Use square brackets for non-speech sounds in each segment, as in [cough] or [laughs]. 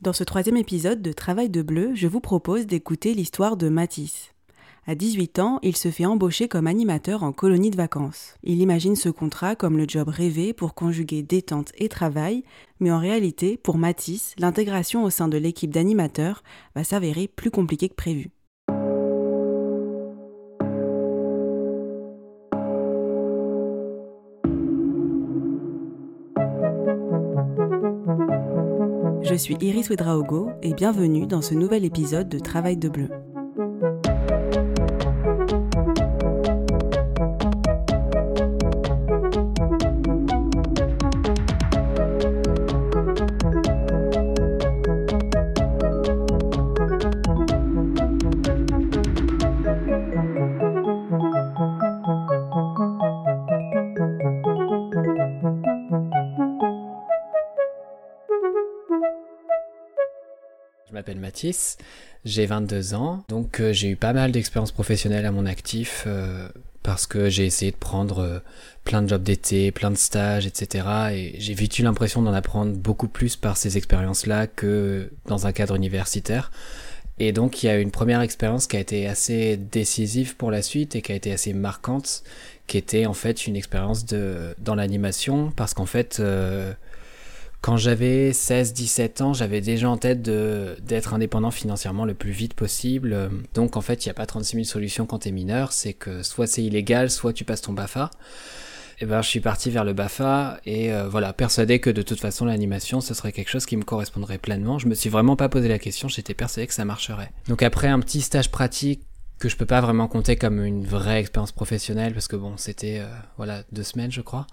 Dans ce troisième épisode de Travail de Bleu, je vous propose d'écouter l'histoire de Matisse. À 18 ans, il se fait embaucher comme animateur en colonie de vacances. Il imagine ce contrat comme le job rêvé pour conjuguer détente et travail, mais en réalité, pour Matisse, l'intégration au sein de l'équipe d'animateurs va s'avérer plus compliquée que prévu. Je suis Iris Wedraogo et bienvenue dans ce nouvel épisode de Travail de Bleu. J'ai 22 ans, donc euh, j'ai eu pas mal d'expériences professionnelles à mon actif euh, parce que j'ai essayé de prendre euh, plein de jobs d'été, plein de stages, etc. Et j'ai vite eu l'impression d'en apprendre beaucoup plus par ces expériences-là que dans un cadre universitaire. Et donc il y a une première expérience qui a été assez décisive pour la suite et qui a été assez marquante, qui était en fait une expérience de dans l'animation parce qu'en fait quand j'avais 16-17 ans, j'avais déjà en tête d'être indépendant financièrement le plus vite possible. Donc en fait, il n'y a pas 36 000 solutions quand t'es mineur, c'est que soit c'est illégal, soit tu passes ton BAFA. Et ben je suis parti vers le BAFA et euh, voilà, persuadé que de toute façon l'animation ce serait quelque chose qui me correspondrait pleinement. Je me suis vraiment pas posé la question, j'étais persuadé que ça marcherait. Donc après un petit stage pratique que je peux pas vraiment compter comme une vraie expérience professionnelle parce que bon c'était euh, voilà deux semaines je crois.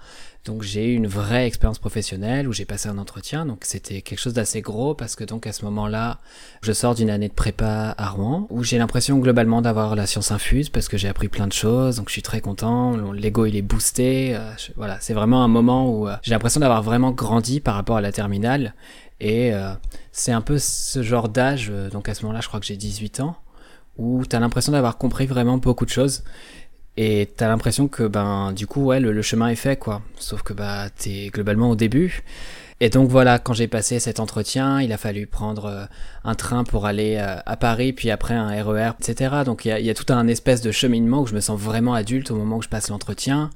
Donc j'ai eu une vraie expérience professionnelle où j'ai passé un entretien. Donc c'était quelque chose d'assez gros parce que donc à ce moment-là je sors d'une année de prépa à Rouen où j'ai l'impression globalement d'avoir la science infuse parce que j'ai appris plein de choses. Donc je suis très content. L'ego il est boosté. Euh, voilà c'est vraiment un moment où euh, j'ai l'impression d'avoir vraiment grandi par rapport à la terminale. Et c'est un peu ce genre d'âge donc à ce moment-là je crois que j'ai 18 ans où t'as l'impression d'avoir compris vraiment beaucoup de choses. Et t'as l'impression que ben du coup ouais le, le, chemin est fait quoi. Sauf que bah t'es globalement au début et donc voilà, quand j'ai passé cet entretien, il a fallu prendre euh, un train pour aller euh, à Paris, puis après un RER, etc. Donc il y a, y tout un espèce de cheminement où je me sens vraiment adulte au moment où je passe l'entretien.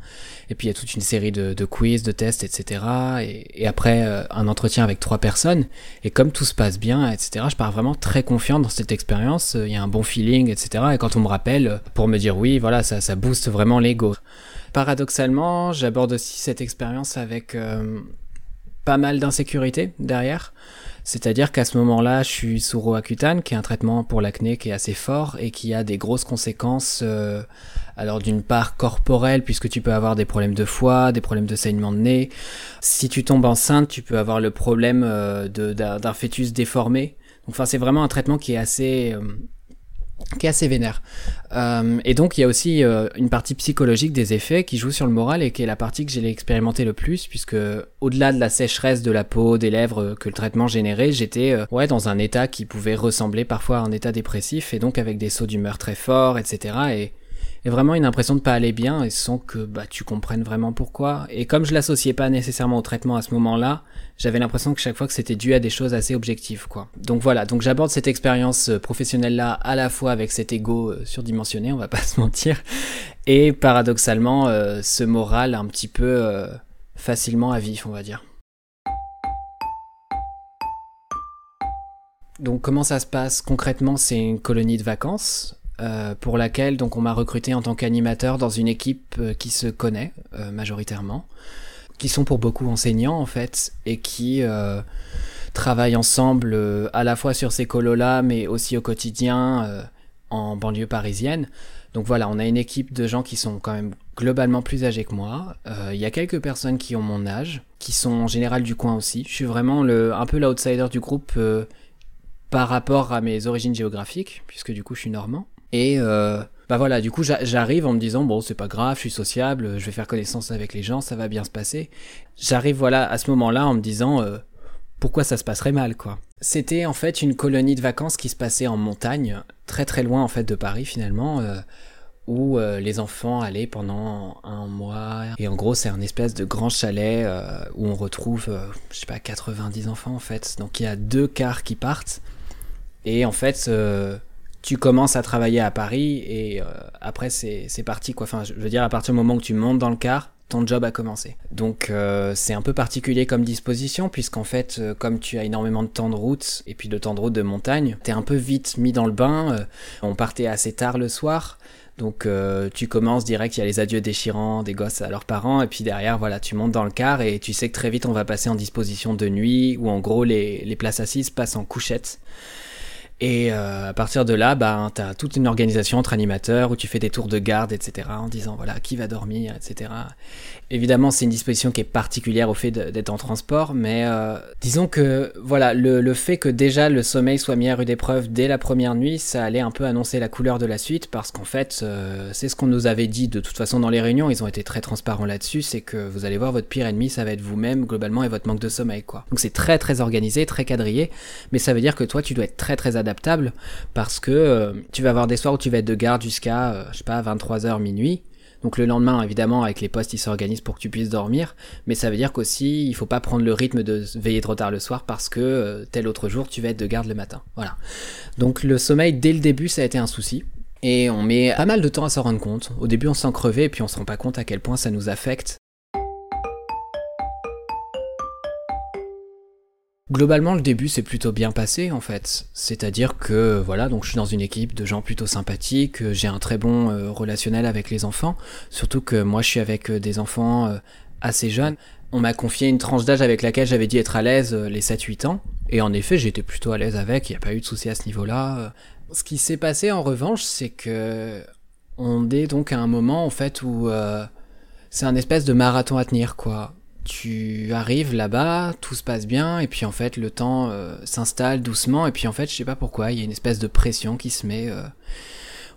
Et puis il y a toute une série de, quiz, de tests, etc. Et, après euh, un entretien avec trois personnes. Et comme tout se passe bien, etc., je pars vraiment très confiant dans cette expérience. Il y a un bon feeling, etc. Et quand on me rappelle pour me dire oui, voilà, ça booste vraiment l'ego. Paradoxalement, j'aborde aussi cette expérience avec pas mal d'insécurité derrière. C'est-à-dire qu'à ce moment-là, je suis sous Roaccutane, qui est un traitement pour l'acné qui est assez fort et qui a des grosses conséquences. Euh, alors d'une part corporelle, puisque tu peux avoir des problèmes de foie, des problèmes de saignement de nez. Si tu tombes enceinte, tu peux avoir le problème euh, d'un fœtus déformé. Enfin, c'est vraiment un traitement qui est assez euh, qui est assez vénère. Euh, et donc il y a aussi euh, une partie psychologique des effets qui joue sur le moral et qui est la partie que j'ai expérimenté le plus puisque au-delà de la sécheresse de la peau, des lèvres que le traitement générait, j'étais euh, ouais dans un état qui pouvait ressembler parfois à un état dépressif et donc avec des sauts d'humeur très forts, etc. Et et vraiment une impression de pas aller bien et sans que bah tu comprennes vraiment pourquoi. Et comme je l'associais pas nécessairement au traitement à ce moment-là, j'avais l'impression que chaque fois que c'était dû à des choses assez objectives quoi. Donc voilà, donc j'aborde cette expérience euh, professionnelle là à la fois avec cet ego euh, surdimensionné, on va pas [laughs] se mentir, et paradoxalement euh, ce moral un petit peu facilement à vif, on va dire. Donc comment ça se passe concrètement? C'est une colonie de vacances euh, pour laquelle donc on m'a recruté en tant qu'animateur dans une équipe euh, qui se connaît euh, majoritairement, qui sont pour beaucoup enseignants en fait et qui travaillent ensemble à la fois sur ces colos-là mais aussi au quotidien en banlieue parisienne. Donc voilà, on a une équipe de gens qui sont quand même globalement plus âgés que moi. Il y a quelques personnes qui ont mon âge, qui sont en général du coin aussi. Je suis vraiment le, un peu l'outsider du groupe par rapport à mes origines géographiques, puisque du coup je suis normand. Et euh, bah voilà, du coup, j'arrive en me disant bon, c'est pas grave, je suis sociable, je vais faire connaissance avec les gens, ça va bien se passer. J'arrive voilà à ce moment-là en me disant euh, pourquoi ça se passerait mal quoi. C'était en fait une colonie de vacances qui se passait en montagne, très très loin en fait de Paris finalement. Euh, où les enfants allaient pendant un mois. Et en gros, c'est un espèce de grand chalet où on retrouve, je sais pas, 90 enfants en fait. Donc il y a deux quarts qui partent. Et en fait, tu commences à travailler à Paris et après c'est parti quoi. Enfin, je veux dire, à partir du moment où tu montes dans le car, ton job a commencé. Donc c'est un peu particulier comme disposition puisqu'en fait comme tu as énormément de temps de route et puis de temps de route de montagne, t'es un peu vite mis dans le bain. on partait assez tard le soir. Donc euh, tu commences direct, il y a les adieux déchirants des gosses à leurs parents, et puis derrière, voilà, tu montes dans le car et tu sais que très vite on va passer en disposition de nuit, où en gros les, les places assises passent en couchette. Et euh, à partir de là, bah, tu as toute une organisation entre animateurs où tu fais des tours de garde, etc., en disant voilà qui va dormir, etc. Évidemment, c'est une disposition qui est particulière au fait d'être en transport, mais euh, disons que voilà le, le, fait que déjà le sommeil soit mis à rude épreuve dès la première nuit, ça allait un peu annoncer la couleur de la suite, parce qu'en fait, euh, c'est ce qu'on nous avait dit de toute façon dans les réunions, ils ont été très transparents là-dessus, c'est que vous allez voir votre pire ennemi, ça va être vous-même globalement et votre manque de sommeil, quoi. Donc c'est très très organisé, très quadrillé, mais ça veut dire que toi, tu dois être très très adapté parce que euh, tu vas avoir des soirs où tu vas être de garde jusqu'à, euh, je sais pas, 23h, minuit. Donc le lendemain, évidemment, avec les postes, ils s'organisent pour que tu puisses dormir. Mais ça veut dire qu'aussi, il faut pas prendre le rythme de veiller trop tard le soir parce que euh, tel autre jour, tu vas être de garde le matin. Voilà. Donc le sommeil, dès le début, ça a été un souci. Et on met pas mal de temps à s'en rendre compte. Au début, on se sent crever et puis on se rend pas compte à quel point ça nous affecte. Globalement, le début s'est plutôt bien passé en fait. C'est-à-dire que voilà, donc je suis dans une équipe de gens plutôt sympathiques, j'ai un très bon euh, relationnel avec les enfants, surtout que moi je suis avec euh, des enfants euh, assez jeunes. On m'a confié une tranche d'âge avec laquelle j'avais dit être à l'aise les 7-8 ans, et en effet j'étais plutôt à l'aise avec, il n'y a pas eu de souci à ce niveau-là. Ce qui s'est passé en revanche, c'est que on est donc à un moment en fait où c'est un espèce de marathon à tenir quoi tu arrives là-bas, tout se passe bien, et puis en fait le temps euh, s'installe doucement, et puis en fait je sais pas pourquoi, il y a une espèce de pression qui se met, euh,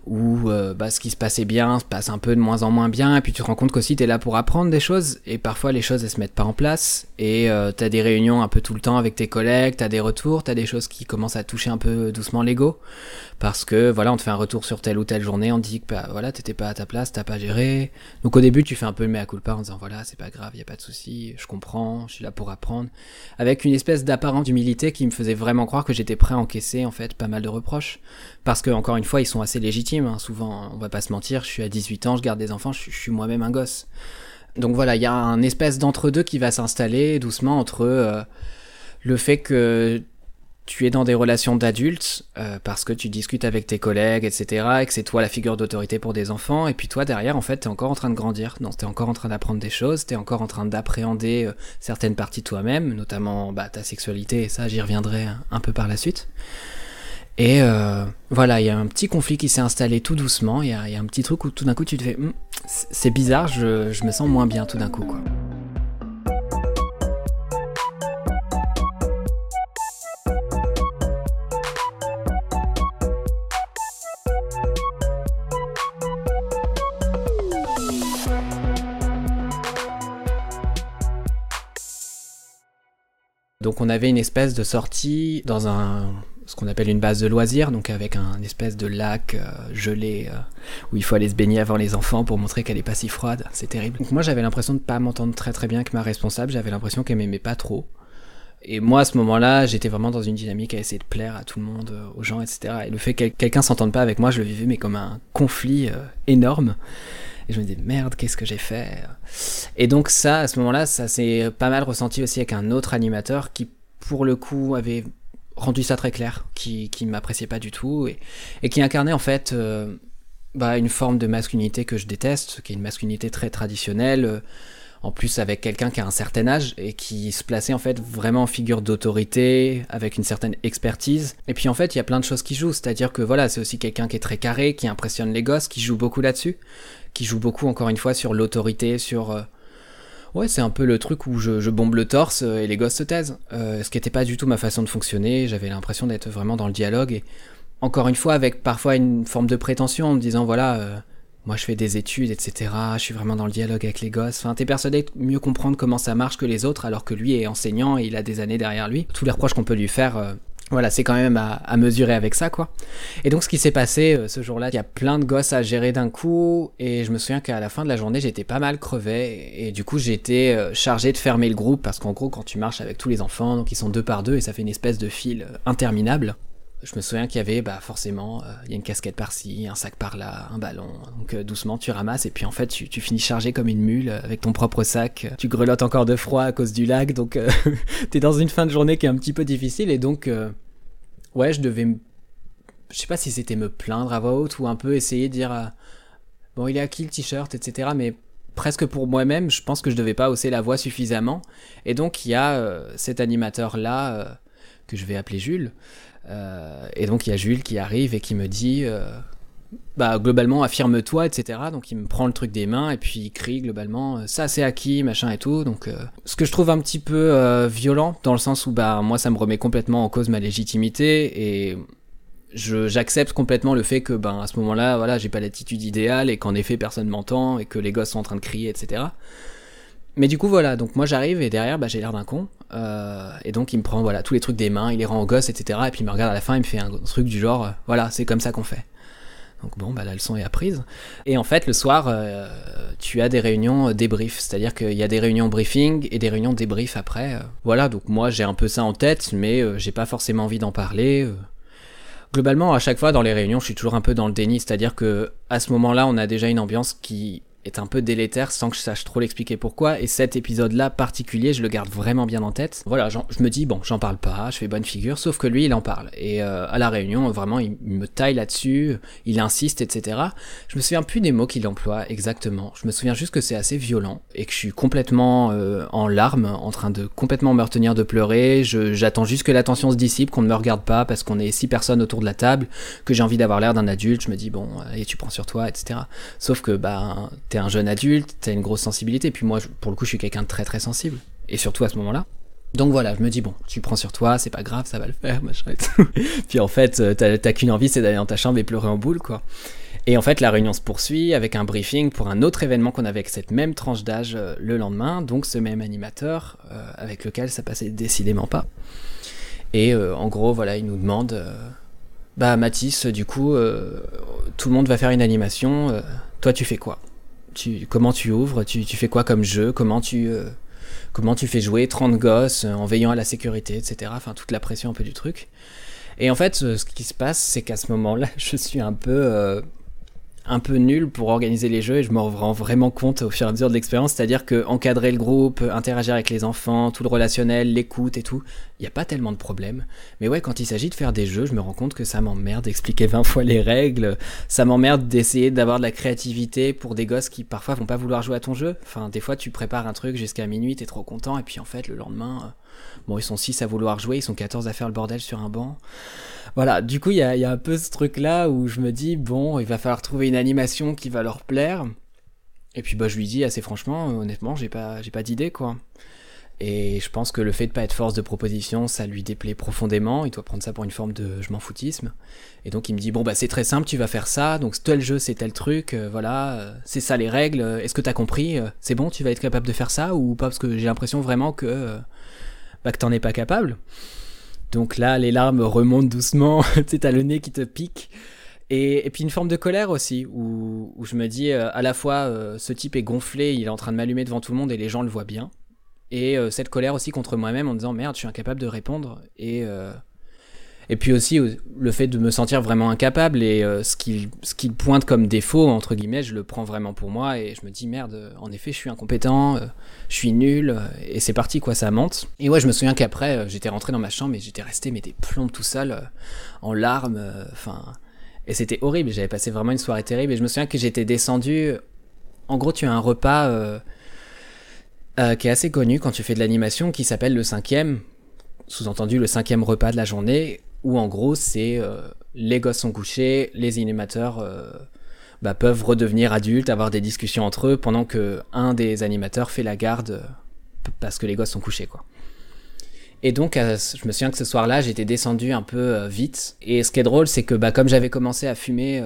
où euh, bah, ce qui se passait bien se passe un peu de moins en moins bien, et puis tu te rends compte qu'aussi tu es là pour apprendre des choses, et parfois les choses elles se mettent pas en place, et tu as des réunions un peu tout le temps avec tes collègues, tu as des retours, tu as des choses qui commencent à toucher un peu doucement l'ego, parce que voilà, on te fait un retour sur telle ou telle journée, on te dit que bah, voilà, t'étais pas à ta place, t'as pas géré. Donc au début, tu fais un peu le mea culpa en disant voilà, c'est pas grave, y a pas de souci, je comprends, je suis là pour apprendre, avec une espèce d'apparente humilité qui me faisait vraiment croire que j'étais prêt à encaisser en fait pas mal de reproches, parce que encore une fois, ils sont assez légitimes. Hein. Souvent, on va pas se mentir, je suis à 18 ans, je garde des enfants, je, suis moi-même un gosse. Donc voilà, il y a un espèce d'entre-deux qui va s'installer doucement entre euh, le fait que tu es dans des relations d'adultes euh, parce que tu discutes avec tes collègues, etc., et que c'est toi la figure d'autorité pour des enfants, et puis toi derrière, en fait, t'es encore en train de grandir, donc t'es encore en train d'apprendre des choses, t'es encore en train d'appréhender euh, certaines parties de toi-même, notamment bah, ta sexualité, et ça, j'y reviendrai un, peu par la suite. Et euh, voilà, il y a un petit conflit qui s'est installé tout doucement, il y, a, un petit truc où tout d'un coup tu te fais, hm, c'est bizarre, je, me sens moins bien tout d'un coup. Donc on avait une espèce de sortie dans un ce qu'on appelle une base de loisirs, donc avec un espèce de lac euh, gelé euh, où il faut aller se baigner avant les enfants pour montrer qu'elle est pas si froide. C'est terrible. Donc moi j'avais l'impression de pas m'entendre très très bien avec ma responsable. J'avais l'impression qu'elle m'aimait pas trop. Et moi à ce moment-là, j'étais vraiment dans une dynamique à essayer de plaire à tout le monde, euh, aux gens, etc. Et le fait que quelqu'un s'entende pas avec moi, je le vivais mais comme un conflit énorme. Et je me disais, merde, qu'est-ce que j'ai fait? Et donc ça, à ce moment-là, ça s'est pas mal ressenti aussi avec un autre animateur qui, pour le coup, avait rendu ça très clair, qui, qui m'appréciait pas du tout, et, et, qui incarnait en fait euh, bah, une forme de masculinité que je déteste, qui est une masculinité très traditionnelle, euh, en plus avec quelqu'un qui a un certain âge et qui se plaçait en fait vraiment en figure d'autorité, avec une certaine expertise. Et puis en fait, il y a plein de choses qui jouent, c'est-à-dire que voilà, c'est aussi quelqu'un qui est très carré, qui impressionne les gosses, qui joue beaucoup là-dessus, qui joue beaucoup encore une fois sur l'autorité, sur euh, ouais c'est un peu le truc où je, bombe le torse euh, et les gosses se taisent. Euh, ce qui n'était pas du tout ma façon de fonctionner. J'avais l'impression d'être vraiment dans le dialogue et encore une fois avec parfois une forme de prétention en me disant voilà moi je fais des études etc. Je suis vraiment dans le dialogue avec les gosses. Enfin t'es persuadé de mieux comprendre comment ça marche que les autres alors que lui est enseignant et il a des années derrière lui. Tous les reproches qu'on peut lui faire voilà, c'est quand même à, mesurer avec ça, quoi. Et donc, ce qui s'est passé euh, ce jour-là, il y a plein de gosses à gérer d'un coup, et je me souviens qu'à la fin de la journée, j'étais pas mal crevé, et, du coup, j'étais euh, chargé de fermer le groupe, parce qu'en gros, quand tu marches avec tous les enfants, donc ils sont deux par deux, et ça fait une espèce de fil euh, interminable. Je me souviens qu'il y avait, bah, forcément, il y a une casquette par-ci, un sac par-là, un ballon. Donc, doucement, tu ramasses, et puis en fait, tu, finis chargé comme une mule avec ton propre sac. Tu grelottes encore de froid à cause du lac, donc [laughs] t'es dans une fin de journée qui est un petit peu difficile, et donc ouais, je devais Je sais pas si c'était me plaindre à voix haute ou un peu essayer de dire euh, bon, il est à qui le t-shirt, etc. Mais presque pour moi-même, je pense que je devais pas hausser la voix suffisamment. Et donc il y a euh, cet animateur là euh, que je vais appeler Jules. Et donc il y a Jules qui arrive et qui me dit bah globalement affirme-toi etc donc il me prend le truc des mains et puis il crie globalement ça c'est acquis machin et tout. Donc ce que je trouve un petit peu violent dans le sens où bah moi ça me remet complètement en cause ma légitimité et j'accepte complètement le fait que ben à ce moment-là voilà j'ai pas l'attitude idéale et qu'en effet personne m'entend et que les gosses sont en train de crier etc mais du coup voilà. Donc moi j'arrive et derrière bah, j'ai l'air d'un con et donc il me prend voilà tous les trucs des mains il les rend aux gosses etc et puis il me regarde à la fin il me fait un truc du genre voilà c'est comme ça qu'on fait donc bon, bah, la leçon est apprise. Et en fait, le soir, euh, tu as des réunions euh, débrief, c'est-à-dire qu'il y a des réunions briefing et des réunions débrief après. Euh. Voilà, donc moi j'ai un peu ça en tête, mais j'ai pas forcément envie d'en parler. Globalement, à chaque fois dans les réunions, je suis toujours un peu dans le déni, c'est-à-dire que à ce moment-là, on a déjà une ambiance qui est un peu délétère sans que je sache trop l'expliquer pourquoi. Et cet épisode-là particulier, je le garde vraiment bien en tête. Voilà, je me dis, bon, j'en parle pas, je fais bonne figure, sauf que lui, il en parle. Et euh, à la réunion, vraiment, il, me taille là-dessus, il insiste, etc. Je me souviens plus des mots qu'il emploie exactement. Je me souviens juste que c'est assez violent et que je suis complètement euh, en larmes, en train de complètement me retenir de pleurer. J'attends juste que l'attention se dissipe, qu'on ne me regarde pas parce qu'on est six personnes autour de la table, que j'ai envie d'avoir l'air d'un adulte. Je me dis, bon, allez, tu prends sur toi, etc. Sauf que, bah, un jeune adulte, t'as une grosse sensibilité, puis moi, pour le coup, je suis quelqu'un de très très sensible, et surtout à ce moment-là. Donc voilà, je me dis, bon, tu prends sur toi, c'est pas grave, ça va le faire, machin et tout. [laughs] puis en fait, euh, t'as qu'une envie, c'est d'aller dans ta chambre et pleurer en boule, quoi. Et en fait, la réunion se poursuit avec un briefing pour un autre événement qu'on avait avec cette même tranche d'âge euh, le lendemain, donc ce même animateur euh, avec lequel ça passait décidément pas. Et en gros, voilà, il nous demande, bah Mathis, du coup, tout le monde va faire une animation, toi tu fais quoi? Comment tu ouvres, tu, fais quoi comme jeu, comment tu, euh, comment tu fais jouer 30 gosses euh, en veillant à la sécurité, etc. Enfin, toute la pression un peu du truc. Et en fait, ce, qui se passe, c'est qu'à ce moment-là, [laughs] je suis un peu euh, un peu nul pour organiser les jeux et je me rends vraiment compte au fur et à mesure de l'expérience, c'est-à-dire que encadrer le groupe, interagir avec les enfants, tout le relationnel, l'écoute et tout, il n'y a pas tellement de problèmes. Mais ouais, quand il s'agit de faire des jeux, je me rends compte que ça m'emmerde d'expliquer [laughs] 20 fois les règles, ça m'emmerde d'essayer d'avoir de la créativité pour des gosses qui parfois vont pas vouloir jouer à ton jeu. Enfin, des fois tu prépares un truc jusqu'à minuit, t'es trop content et puis en fait le lendemain, euh, bon ils sont 6 à vouloir jouer, ils sont 14 à faire le bordel sur un banc. Voilà, du coup, il y a, un peu ce truc-là où je me dis, bon, il va falloir trouver une animation qui va leur plaire. Et puis, bah, je lui dis assez franchement, honnêtement, j'ai pas, j'ai pas d'idée, quoi. Et je pense que le fait de pas être force de proposition, ça lui déplaît profondément. Il doit prendre ça pour une forme de je m'en foutisme. Et donc il me dit bon bah c'est très simple, tu vas faire ça. Donc tel jeu c'est tel truc, euh, voilà, euh, c'est ça les règles. Est-ce que t'as compris euh, C'est bon, tu vas être capable de faire ça ou pas? Parce que j'ai l'impression vraiment que bah que t'en es pas capable. Donc là, les larmes remontent doucement, [laughs] tu t'as le nez qui te pique. Et, puis une forme de colère aussi, où, je me dis, euh, à la fois, euh, ce type est gonflé, il est en train de m'allumer devant tout le monde et les gens le voient bien. Et euh, cette colère aussi contre moi-même en disant, merde, je suis incapable de répondre. Et, et puis aussi le fait de me sentir vraiment incapable et euh, ce qu'il pointe comme défaut, entre guillemets, je le prends vraiment pour moi et je me dis merde, en effet, je suis incompétent, euh, je suis nul, euh, et c'est parti quoi, ça monte. Et ouais, je me souviens qu'après, j'étais rentré dans ma chambre et j'étais resté mais des plombs tout seul, en larmes, enfin. et c'était horrible, j'avais passé vraiment une soirée terrible et je me souviens que j'étais descendu. En gros, tu as un repas. qui est assez connu quand tu fais de l'animation qui s'appelle le cinquième, sous-entendu le cinquième repas de la journée, où en gros c'est euh, les gosses sont couchés, les animateurs euh, bah, peuvent redevenir adultes, avoir des discussions entre eux pendant que un des animateurs fait la garde euh, parce que les gosses sont couchés quoi. Et donc, je me souviens que ce soir-là, j'étais descendu un peu vite. Et ce qui est drôle, c'est que bah, comme j'avais commencé à fumer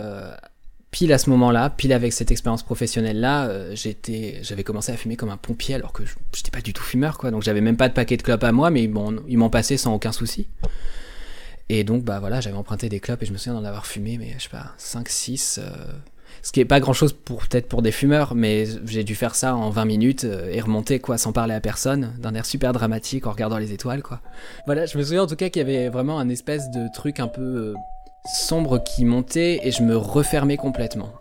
pile à ce moment-là, pile avec cette expérience professionnelle-là, j'avais commencé à fumer comme un pompier alors que j'étais pas du tout fumeur, quoi. Donc j'avais même pas de paquet de clopes à moi, mais ils m'ont passé sans aucun souci. Et donc, bah voilà, j'avais emprunté des clopes et je me souviens d'en avoir fumé, mais je sais pas, 5, 6. ce qui est pas grand chose pour peut-être pour des fumeurs, mais j'ai dû faire ça en 20 minutes et remonter quoi, sans parler à personne, d'un air super dramatique en regardant les étoiles quoi. Voilà, je me souviens en tout cas qu'il y avait vraiment un espèce de truc un peu sombre qui montait et je me refermais complètement.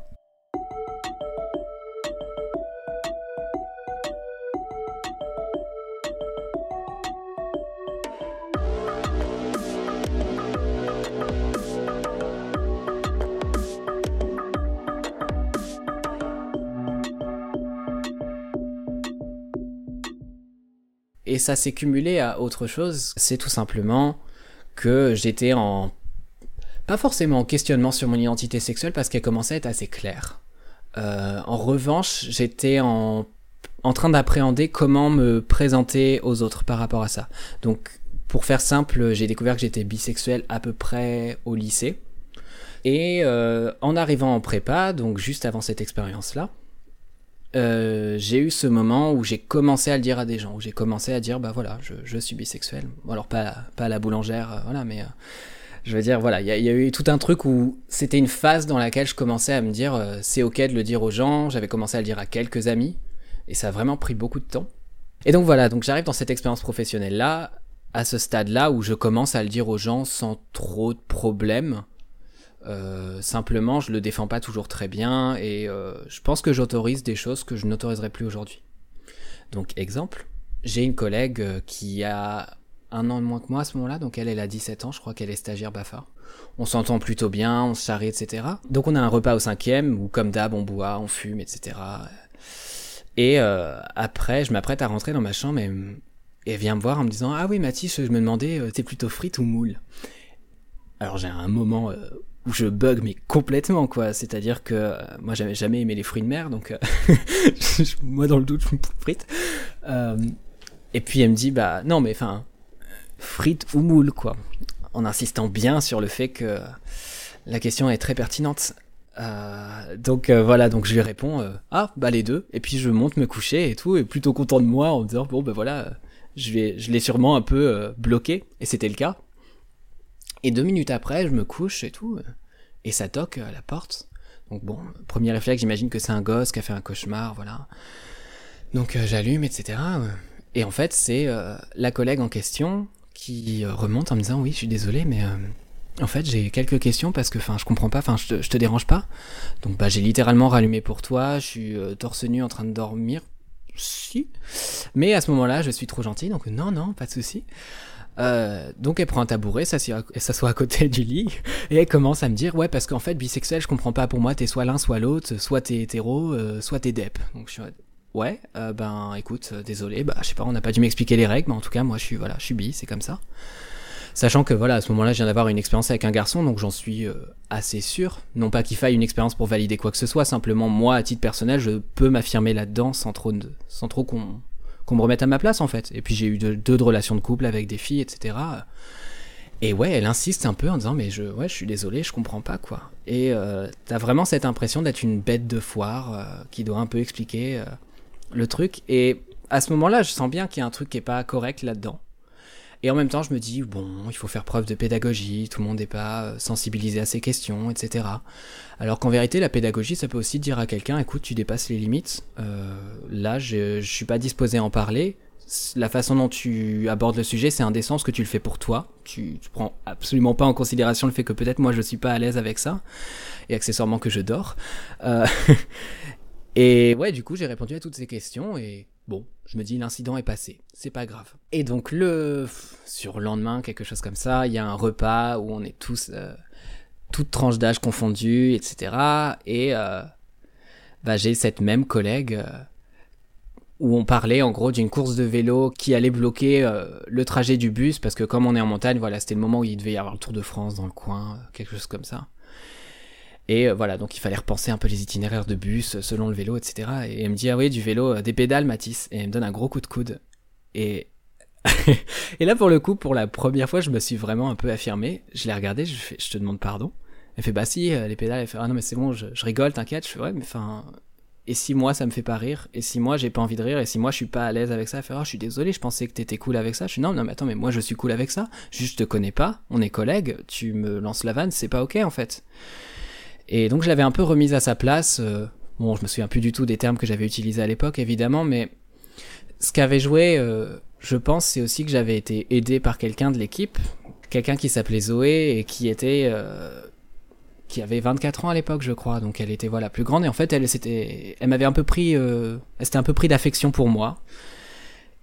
Ça s'est cumulé à autre chose, c'est tout simplement que j'étais en pas forcément en questionnement sur mon identité sexuelle parce qu'elle commençait à être assez claire. Euh, en revanche, j'étais en, en train d'appréhender comment me présenter aux autres par rapport à ça. Donc, pour faire simple, j'ai découvert que j'étais bisexuel à peu près au lycée. Et euh, en arrivant en prépa, donc juste avant cette expérience-là, euh, j'ai eu ce moment où j'ai commencé à le dire à des gens, où j'ai commencé à dire, bah voilà, je, je suis bisexuel. alors pas, pas à la boulangère, voilà, mais je veux dire, voilà, il y, a eu tout un truc où c'était une phase dans laquelle je commençais à me dire, euh, c'est ok de le dire aux gens. J'avais commencé à le dire à quelques amis, et ça a vraiment pris beaucoup de temps. Et donc voilà, donc j'arrive dans cette expérience professionnelle là, à ce stade-là où je commence à le dire aux gens sans trop de problèmes. Euh, simplement, je le défends pas toujours très bien et euh, je pense que j'autorise des choses que je n'autoriserai plus aujourd'hui. Donc, exemple, j'ai une collègue qui a un an de moins que moi à ce moment-là, donc elle, elle a 17 ans, je crois qu'elle est stagiaire BAFA. On s'entend plutôt bien, on se charrie, etc. Donc on a un repas au cinquième, où comme d'hab, on boit, on fume, etc. Et euh, après, je m'apprête à rentrer dans ma chambre et, elle vient me voir en me disant Ah oui, Mathis, je me demandais, euh, t'es plutôt frite ou moule? Alors j'ai un moment euh, où je bug, mais complètement, quoi. C'est-à-dire que moi, j'avais jamais aimé les fruits de mer, donc [laughs] moi, dans le doute, je me frite. et puis elle me dit Bah non, mais enfin frites ou moule, quoi. En insistant bien sur le fait que la question est très pertinente. Euh, donc euh, voilà, donc je lui réponds euh, ah bah les deux, et puis je monte me coucher et tout, et plutôt content de moi en me disant bon bah voilà, je vais, je l'ai sûrement un peu bloqué, et c'était le cas. Et deux minutes après, je me couche et tout, et ça toque à la porte. Donc bon, premier réflexe, j'imagine que c'est un gosse qui a fait un cauchemar, voilà. Donc j'allume, etc. Et en fait, c'est la collègue en question qui euh, remonte en me disant oui, je suis désolé, mais euh, en fait j'ai quelques questions parce que enfin je comprends pas, enfin je, te, dérange pas. Donc bah j'ai littéralement rallumé pour toi, je suis euh, torse nu en train de dormir. Si. Mais à ce moment-là, je suis trop gentil, donc non, non, pas de souci. Donc elle prend un tabouret, s'assoit à côté du lit, et elle commence à me dire, ouais, parce qu'en fait, bisexuel, je comprends pas, pour moi, t'es soit l'un, soit l'autre, soit t'es hétéro, soit t'es dep. Donc je suis ouais, euh, ben écoute, euh, désolé, bah je sais pas, on n'a pas dû m'expliquer les règles, mais en tout cas, moi je suis voilà, je bi, c'est comme ça. Sachant que voilà, à ce moment-là, je viens d'avoir une expérience avec un garçon, donc j'en suis euh, assez sûr. Non pas qu'il faille une expérience pour valider quoi que ce soit, simplement moi, à titre personnel, je peux m'affirmer là-dedans sans trop, sans trop qu'on qu'on me remette à ma place en fait. Et puis j'ai eu deux de, relations de couple avec des filles, etc. Et ouais, elle insiste un peu en disant mais je, ouais, je suis désolé, je comprends pas quoi. Et t'as vraiment cette impression d'être une bête de foire qui doit un peu expliquer le truc. Et à ce moment-là, je sens bien qu'il y a un truc qui est pas correct là-dedans. Et en même temps, je me dis, bon, il faut faire preuve de pédagogie, tout le monde n'est pas euh, sensibilisé à ces questions, etc. Alors qu'en vérité, la pédagogie, ça peut aussi dire à quelqu'un, écoute, tu dépasses les limites, euh, là, je, je suis pas disposé à en parler, la façon dont tu abordes le sujet, c'est indécent parce que tu le fais pour toi. Tu, tu prends absolument pas en considération le fait que peut-être moi je suis pas à l'aise avec ça et accessoirement que je dors. Euh, [laughs] Et ouais, du coup, j'ai répondu à toutes ces questions et bon, je me dis l'incident est passé, c'est pas grave. Et donc le sur le lendemain, quelque chose comme ça, il y a un repas où on est tous euh, toutes tranches d'âge confondues, etc. Et euh, bah, j'ai cette même collègue euh, où on parlait en gros d'une course de vélo qui allait bloquer euh, le trajet du bus parce que comme on est en montagne, voilà, c'était le moment où il devait y avoir le Tour de France dans le coin, quelque chose comme ça. Et euh, voilà, donc il fallait repenser un peu les itinéraires de bus euh, selon le vélo, etc. Et elle me dit, ah oui, du vélo, euh, des pédales, Matisse. Et elle me donne un gros coup de coude. Et, [laughs] et là, pour le coup, pour la première fois, je me suis vraiment un peu affirmé. Je l'ai regardé, je, fais, je te demande pardon. Elle fait, bah si, les pédales. Elle fait, ah non, mais c'est bon, je, rigole, t'inquiète. Je fais, ouais, mais enfin. et si moi ça me fait pas rire, et si moi j'ai pas envie de rire, et si moi je suis pas à l'aise avec ça, faire oh, je suis désolé, je pensais que t'étais cool avec ça. Je suis non, non, mais attends, mais moi je suis cool avec ça. Juste je te connais pas, on est collègues, tu me lances la vanne, c'est pas ok en fait. Et donc je l'avais un peu remise à sa place. Euh, bon, je me souviens plus du tout des termes que j'avais utilisés à l'époque, évidemment, mais ce qu'avait joué, euh, je pense, c'est aussi que j'avais été aidé par quelqu'un de l'équipe, quelqu'un qui s'appelait Zoé et qui était euh, qui avait 24 ans à l'époque, je crois. Donc elle était voilà plus grande et en fait elle s'était, elle m'avait un peu pris, elle s'était un peu pris d'affection pour moi.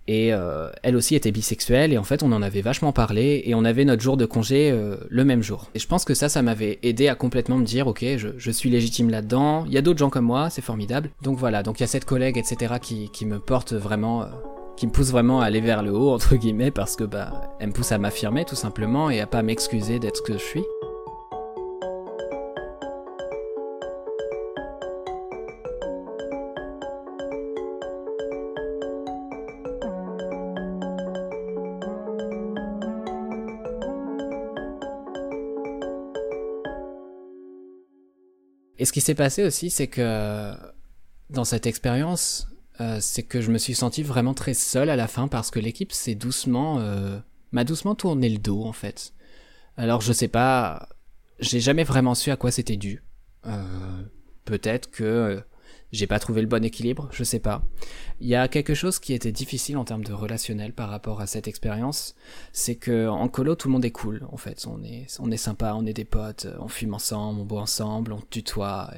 Et euh, elle aussi était bisexuelle et en fait on en avait vachement parlé et on avait notre jour de congé euh, le même jour. Et je pense que ça, ça m'avait aidé à complètement me dire ok, je, je suis légitime là-dedans. Il y a d'autres gens comme moi, c'est formidable. Donc voilà, donc il y a cette collègue etc qui, qui me porte vraiment. Euh, qui me pousse vraiment à aller vers le haut [laughs] entre guillemets parce que bah elle me pousse à m'affirmer tout simplement et à pas m'excuser d'être ce que je suis. Qui s'est passé aussi, c'est que dans cette expérience, euh, c'est que je me suis senti vraiment très seul à la fin parce que l'équipe s'est doucement, euh, m'a doucement tourné le dos en fait. Alors je sais pas, j'ai jamais vraiment su à quoi c'était dû. Euh, Peut-être que j'ai pas trouvé le bon équilibre, je sais pas. Il y a quelque chose qui était difficile en termes de relationnel par rapport à cette expérience, c'est que en colo tout le monde est cool en fait, on est on est sympa, on est des potes, on fume ensemble, on boit ensemble, on tutoie.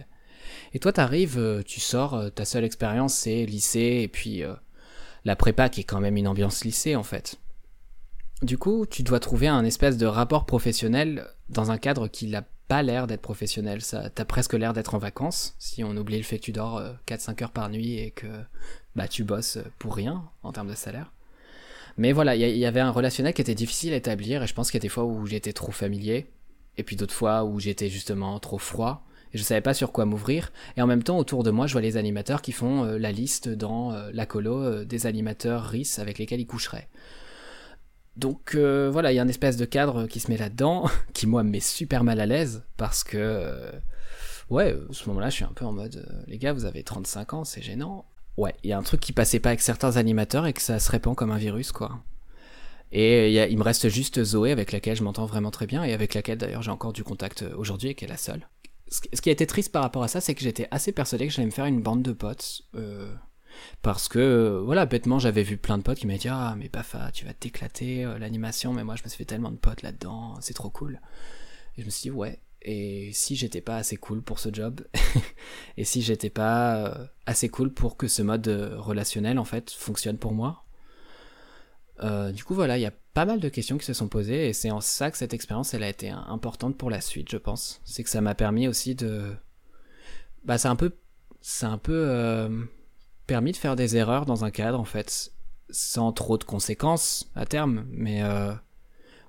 Et toi t'arrives, euh, tu sors, euh, ta seule expérience c'est lycée et puis euh, la prépa qui est quand même une ambiance lycée en fait. Du coup, tu dois trouver un espèce de rapport professionnel dans un cadre qui l'a pas l'air d'être professionnel. Ça, t'as presque l'air d'être en vacances, si on oublie le fait que tu dors 4-5 euh, heures par nuit et que bah tu bosses pour rien en termes de salaire. Mais voilà, il y, avait un relationnel qui était difficile à établir et je pense qu'il y a des fois où j'étais trop familier et puis d'autres fois où j'étais justement trop froid et je savais pas sur quoi m'ouvrir. Et en même temps, autour de moi, je vois les animateurs qui font euh, la liste dans euh, la colo des animateurs RIS avec lesquels ils coucheraient. Donc euh, voilà, il y a un espèce de cadre qui se met là-dedans, [laughs] qui moi me met super mal à l'aise, parce que, euh, ouais, à ce moment-là, je suis un peu en mode, euh, les gars, vous avez 35 ans, c'est gênant. Ouais, il y a un truc qui passait pas avec certains animateurs et que ça se répand comme un virus, quoi. Et il me reste juste Zoé, avec laquelle je m'entends vraiment très bien, et avec laquelle d'ailleurs j'ai encore du contact aujourd'hui, et qui est la seule. Ce qui a été triste par rapport à ça, c'est que j'étais assez persuadé que j'allais me faire une bande de potes. Euh, parce que euh, voilà bêtement j'avais vu plein de potes qui m'avaient dit ah mais Bafa tu vas t'éclater euh, l'animation mais moi je me suis fait tellement de potes là-dedans c'est trop cool. Et je me suis dit ouais et si j'étais pas assez cool pour ce job [laughs] et si j'étais pas euh, assez cool pour que ce mode relationnel en fait fonctionne pour moi du coup voilà il y a pas mal de questions qui se sont posées et c'est en ça que cette expérience elle a été importante pour la suite je pense. C'est que ça m'a permis aussi de bah c'est un peu c'est un peu permis de faire des erreurs dans un cadre en fait, sans trop de conséquences à terme, mais euh,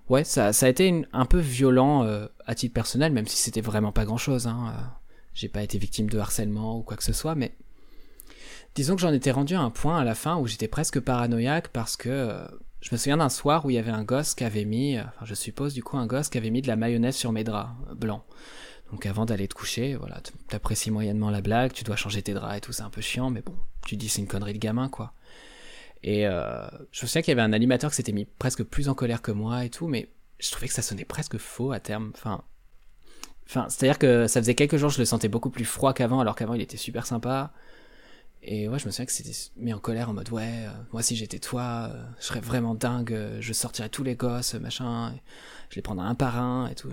ouais, ça, a été un peu violent euh, à titre personnel, même si c'était vraiment pas grand chose. Hein, euh. J'ai pas été victime de harcèlement ou quoi que ce soit, mais disons que j'en étais rendu à un point à la fin où j'étais presque paranoïaque parce que je me souviens d'un soir où il y avait un gosse qui avait mis, enfin je suppose du coup un gosse qui avait mis de la mayonnaise sur mes draps blancs. Donc avant d'aller te coucher, voilà, t'apprécies moyennement la blague, tu dois changer tes draps et tout, c'est un peu chiant, mais bon, tu dis c'est une connerie de gamin, quoi. Et euh, je me souviens qu'il y avait un animateur qui s'était mis presque plus en colère que moi et tout, mais je trouvais que ça sonnait presque faux à terme. Enfin, enfin c'est-à-dire que ça faisait quelques jours, je le sentais beaucoup plus froid qu'avant, alors qu'avant il était super sympa. Et ouais, je me souviens que c'était mis en colère en mode ouais, euh, moi si j'étais toi, euh, je serais vraiment dingue, euh, je sortirais tous les gosses, machin, je les prendrais un par un et tout.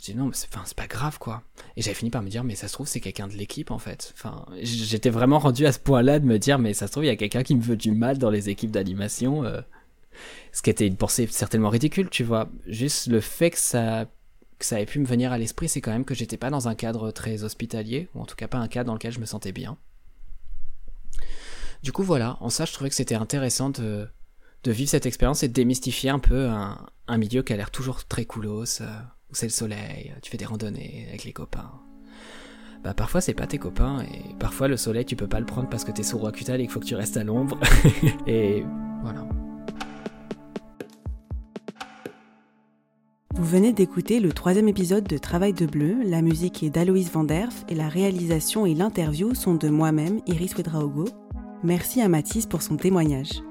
J'ai dit non, mais c'est, c'est pas grave quoi. Et j'avais fini par me dire mais ça se trouve c'est quelqu'un de l'équipe en fait. Enfin, j'étais vraiment rendu à ce point-là de me dire mais ça se trouve il y a quelqu'un qui me veut du mal dans les équipes d'animation. ce qui était une pensée certainement ridicule, tu vois. Juste le fait que ça que ça ait pu me venir à l'esprit, c'est quand même que j'étais pas dans un cadre très hospitalier, ou en tout cas pas un cadre dans lequel je me sentais bien. Du coup, voilà, en ça, je trouvais que c'était intéressant de, vivre cette expérience et de démystifier un peu un, milieu qui a l'air toujours très coolos, euh, où c'est le soleil, tu fais des randonnées avec les copains. Bah parfois c'est pas tes copains et parfois le soleil tu peux pas le prendre parce que t'es sous Roacutal et qu'il faut que tu restes à l'ombre. [laughs] et voilà. Vous venez d'écouter le troisième épisode de Travail de Bleu. La musique est d'Aloïs Vanderf et la réalisation et l'interview sont de moi-même, Iris Wedraogo. Merci à Mathis pour son témoignage.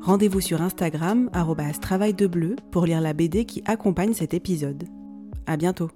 Rendez-vous sur Instagram, travail de bleu, pour lire la BD qui accompagne cet épisode. À bientôt!